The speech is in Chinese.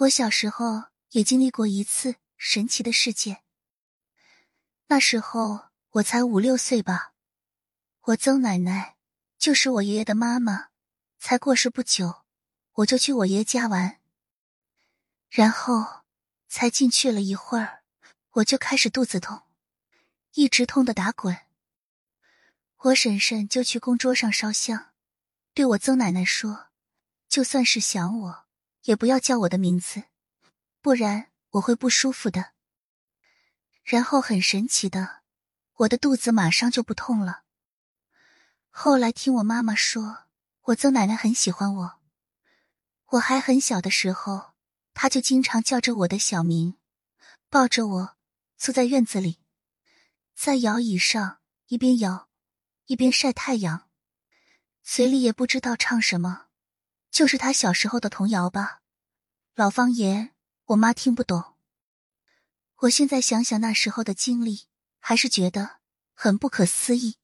我小时候也经历过一次神奇的事件。那时候我才五六岁吧，我曾奶奶就是我爷爷的妈妈，才过世不久，我就去我爷爷家玩，然后才进去了一会儿，我就开始肚子痛，一直痛的打滚。我婶婶就去供桌上烧香，对我曾奶奶说：“就算是想我，也不要叫我的名字，不然我会不舒服的。”然后很神奇的，我的肚子马上就不痛了。后来听我妈妈说，我曾奶奶很喜欢我，我还很小的时候，她就经常叫着我的小名，抱着我坐在院子里，在摇椅上一边摇一边晒太阳，嘴里也不知道唱什么，就是他小时候的童谣吧，老方言，我妈听不懂。我现在想想那时候的经历，还是觉得很不可思议。